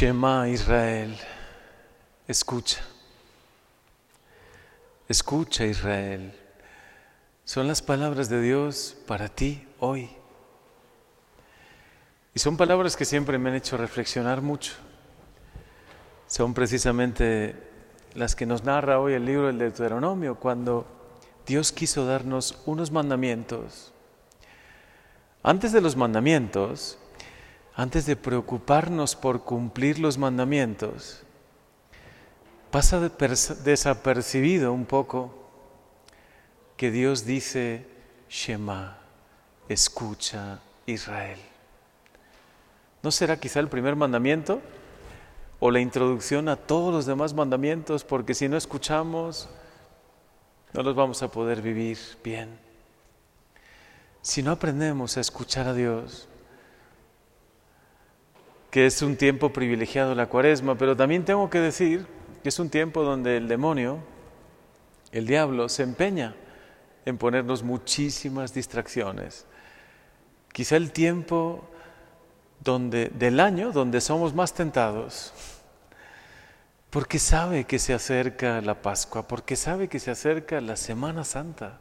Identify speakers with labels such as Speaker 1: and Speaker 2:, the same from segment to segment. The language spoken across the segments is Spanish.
Speaker 1: Shema Israel, escucha. Escucha Israel. Son las palabras de Dios para ti hoy. Y son palabras que siempre me han hecho reflexionar mucho. Son precisamente las que nos narra hoy el libro del Deuteronomio, cuando Dios quiso darnos unos mandamientos. Antes de los mandamientos, antes de preocuparnos por cumplir los mandamientos, pasa desapercibido un poco que Dios dice, Shema, escucha Israel. ¿No será quizá el primer mandamiento o la introducción a todos los demás mandamientos? Porque si no escuchamos, no los vamos a poder vivir bien. Si no aprendemos a escuchar a Dios, que es un tiempo privilegiado la cuaresma, pero también tengo que decir que es un tiempo donde el demonio, el diablo, se empeña en ponernos muchísimas distracciones. Quizá el tiempo donde, del año donde somos más tentados, porque sabe que se acerca la Pascua, porque sabe que se acerca la Semana Santa.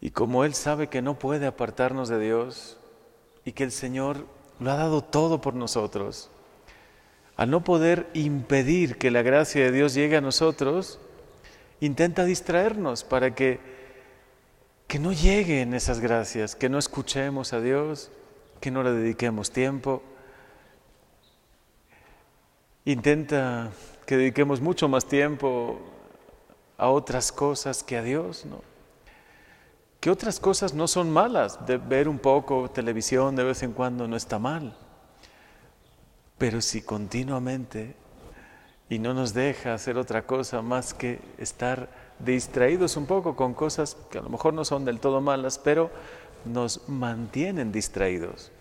Speaker 1: Y como Él sabe que no puede apartarnos de Dios y que el Señor lo ha dado todo por nosotros, al no poder impedir que la gracia de Dios llegue a nosotros, intenta distraernos para que, que no lleguen esas gracias, que no escuchemos a Dios, que no le dediquemos tiempo. Intenta que dediquemos mucho más tiempo a otras cosas que a Dios, ¿no? Que otras cosas no son malas, de ver un poco televisión de vez en cuando no está mal. Pero si continuamente y no nos deja hacer otra cosa más que estar distraídos un poco con cosas que a lo mejor no son del todo malas, pero nos mantienen distraídos.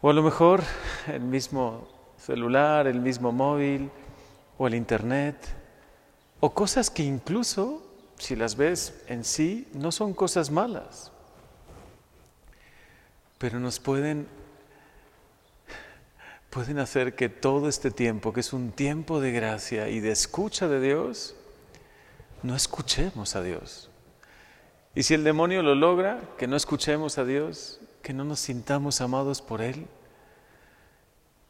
Speaker 1: O a lo mejor el mismo celular, el mismo móvil o el internet, o cosas que incluso, si las ves en sí, no son cosas malas, pero nos pueden pueden hacer que todo este tiempo, que es un tiempo de gracia y de escucha de Dios, no escuchemos a Dios. Y si el demonio lo logra, que no escuchemos a Dios, que no nos sintamos amados por Él,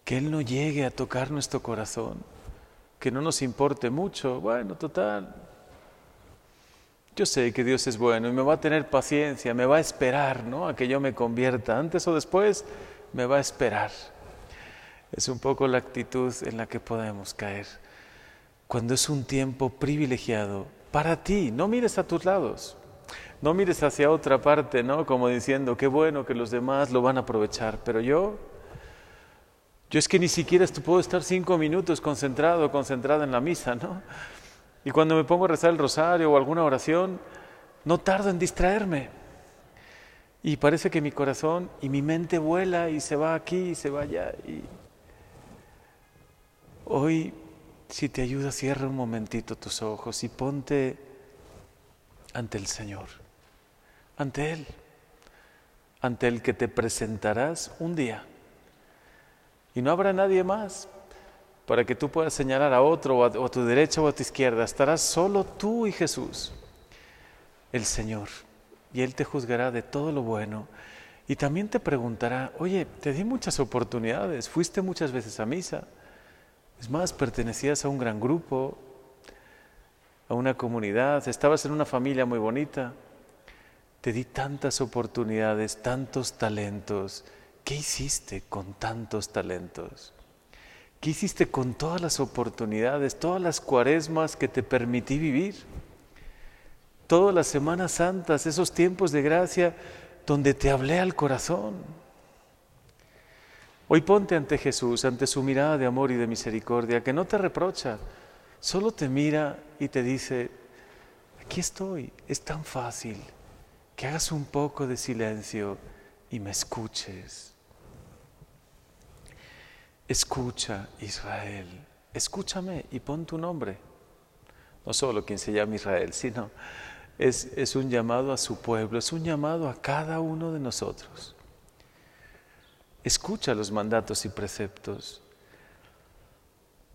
Speaker 1: que Él no llegue a tocar nuestro corazón, que no nos importe mucho, bueno, total. Yo sé que Dios es bueno y me va a tener paciencia, me va a esperar, ¿no? A que yo me convierta, antes o después me va a esperar. Es un poco la actitud en la que podemos caer. Cuando es un tiempo privilegiado para ti, no mires a tus lados, no mires hacia otra parte, ¿no? Como diciendo, qué bueno que los demás lo van a aprovechar, pero yo, yo es que ni siquiera puedo estar cinco minutos concentrado, concentrada en la misa, ¿no? Y cuando me pongo a rezar el rosario o alguna oración, no tardo en distraerme. Y parece que mi corazón y mi mente vuela y se va aquí y se va allá. Hoy, si te ayuda, cierra un momentito tus ojos y ponte ante el Señor, ante Él, ante el que te presentarás un día. Y no habrá nadie más para que tú puedas señalar a otro, o a, tu derecha o a tu izquierda. Estarás solo tú y Jesús, el Señor. Y Él te juzgará de todo lo bueno. Y también te preguntará, oye, te di muchas oportunidades, fuiste muchas veces a misa. Es más, pertenecías a un gran grupo, a una comunidad, estabas en una familia muy bonita. Te di tantas oportunidades, tantos talentos. ¿Qué hiciste con tantos talentos? ¿Qué hiciste con todas las oportunidades, todas las cuaresmas que te permití vivir? Todas las Semanas Santas, esos tiempos de gracia donde te hablé al corazón. Hoy ponte ante Jesús, ante su mirada de amor y de misericordia, que no te reprocha, solo te mira y te dice, aquí estoy, es tan fácil que hagas un poco de silencio y me escuches. Escucha, Israel, escúchame y pon tu nombre. No solo quien se llama Israel, sino es, es un llamado a su pueblo, es un llamado a cada uno de nosotros. escucha los mandatos y preceptos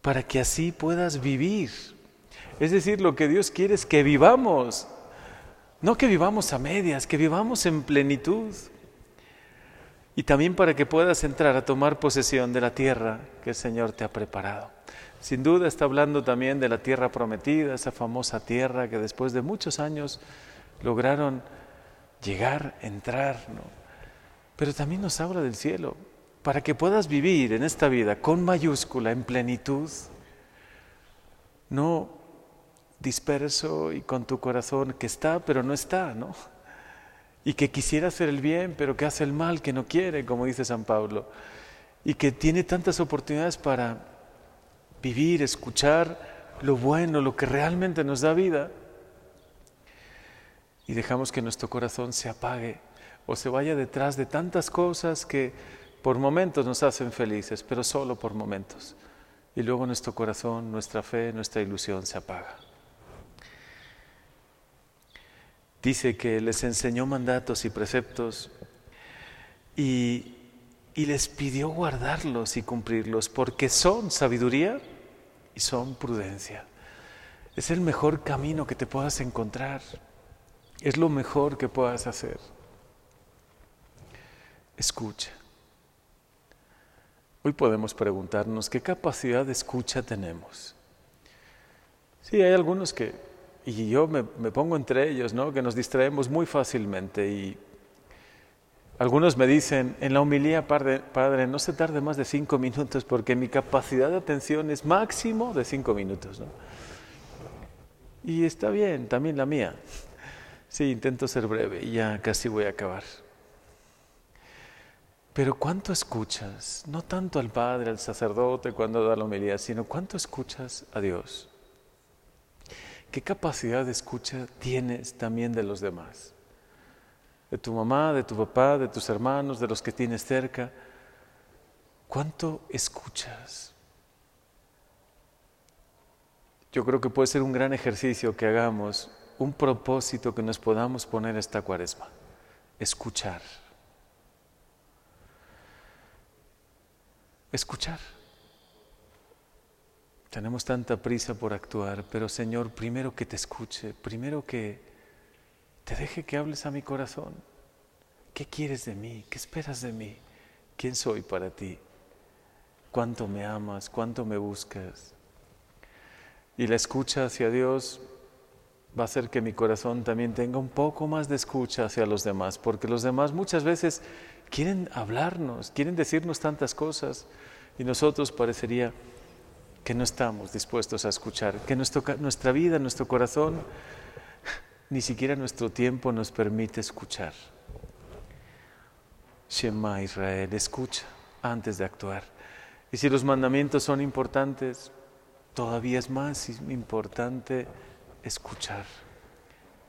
Speaker 1: para que así puedas vivir. Es decir, lo que Dios quiere es que vivamos, no que vivamos a medias, que vivamos en plenitud. Y también para que puedas entrar a tomar posesión de la tierra que el Señor te ha preparado. Sin duda está hablando también de la tierra prometida, esa famosa tierra que después de muchos años lograron llegar, entrar, ¿no? Pero también nos habla del cielo, para que puedas vivir en esta vida con mayúscula, en plenitud, no disperso y con tu corazón que está, pero no está, ¿no? Y que quisiera hacer el bien, pero que hace el mal, que no quiere, como dice San Pablo, y que tiene tantas oportunidades para vivir, escuchar lo bueno, lo que realmente nos da vida, y dejamos que nuestro corazón se apague o se vaya detrás de tantas cosas que por momentos nos hacen felices, pero solo por momentos. Y luego nuestro corazón, nuestra fe, nuestra ilusión se apaga. Dice que les enseñó mandatos y preceptos y, y les pidió guardarlos y cumplirlos, porque son sabiduría y son prudencia. Es el mejor camino que te puedas encontrar. Es lo mejor que puedas hacer. Escucha. Hoy podemos preguntarnos qué capacidad de escucha tenemos. Sí, hay algunos que, y yo me, pongo entre ellos, ¿no? que nos distraemos muy fácilmente y algunos me dicen, en la homilía, padre, padre, no se tarde más de cinco minutos porque mi capacidad de atención es máximo de cinco minutos. ¿no? Y está bien, también la mía. Sí, intento ser breve y ya casi voy a acabar. Pero ¿cuánto escuchas? No tanto al Padre, al sacerdote cuando da la homilía, sino ¿cuánto escuchas a Dios? ¿Qué capacidad de escucha tienes también de los demás? De tu mamá, de tu papá, de tus hermanos, de los que tienes cerca. ¿Cuánto escuchas? Yo creo que puede ser un gran ejercicio que hagamos un propósito que nos podamos poner esta cuaresma, escuchar. Escuchar. Tenemos tanta prisa por actuar, pero Señor, primero que te escuche, primero que te deje que hables a mi corazón. ¿Qué quieres de mí? ¿Qué esperas de mí? ¿Quién soy para ti? ¿Cuánto me amas? ¿Cuánto me buscas? Y la escucha hacia Dios va a hacer que mi corazón también tenga un poco más de escucha hacia los demás, porque los demás muchas veces quieren hablarnos, quieren decirnos tantas cosas y nosotros parecería que no estamos dispuestos a escuchar, que nuestra vida, nuestro corazón, ni siquiera nuestro tiempo nos permite escuchar. Shema Israel, escucha antes de actuar. Y si los mandamientos son importantes, todavía es más importante escuchar,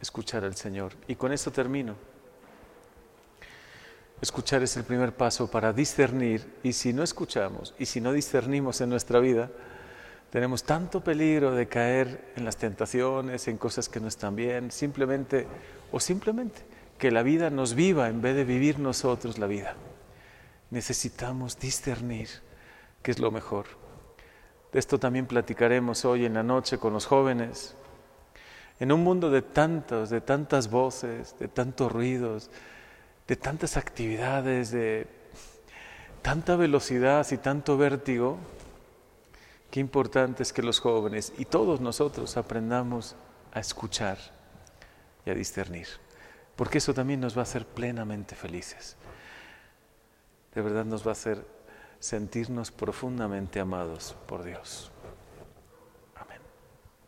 Speaker 1: escuchar al Señor. Y con esto termino. Escuchar es el primer paso para discernir y si no escuchamos y si no discernimos en nuestra vida, tenemos tanto peligro de caer en las tentaciones, en cosas que no están bien, simplemente o simplemente que la vida nos viva en vez de vivir nosotros la vida. Necesitamos discernir qué es lo mejor. De esto también platicaremos hoy en la noche con los jóvenes, en un mundo de tantos, de tantas voces, de tantos ruidos, de tantas actividades, de tanta velocidad y tanto vértigo, qué importante es que los jóvenes y todos nosotros aprendamos a escuchar y a discernir, porque eso también nos va a hacer plenamente felices. De verdad nos va a hacer sentirnos profundamente amados por Dios.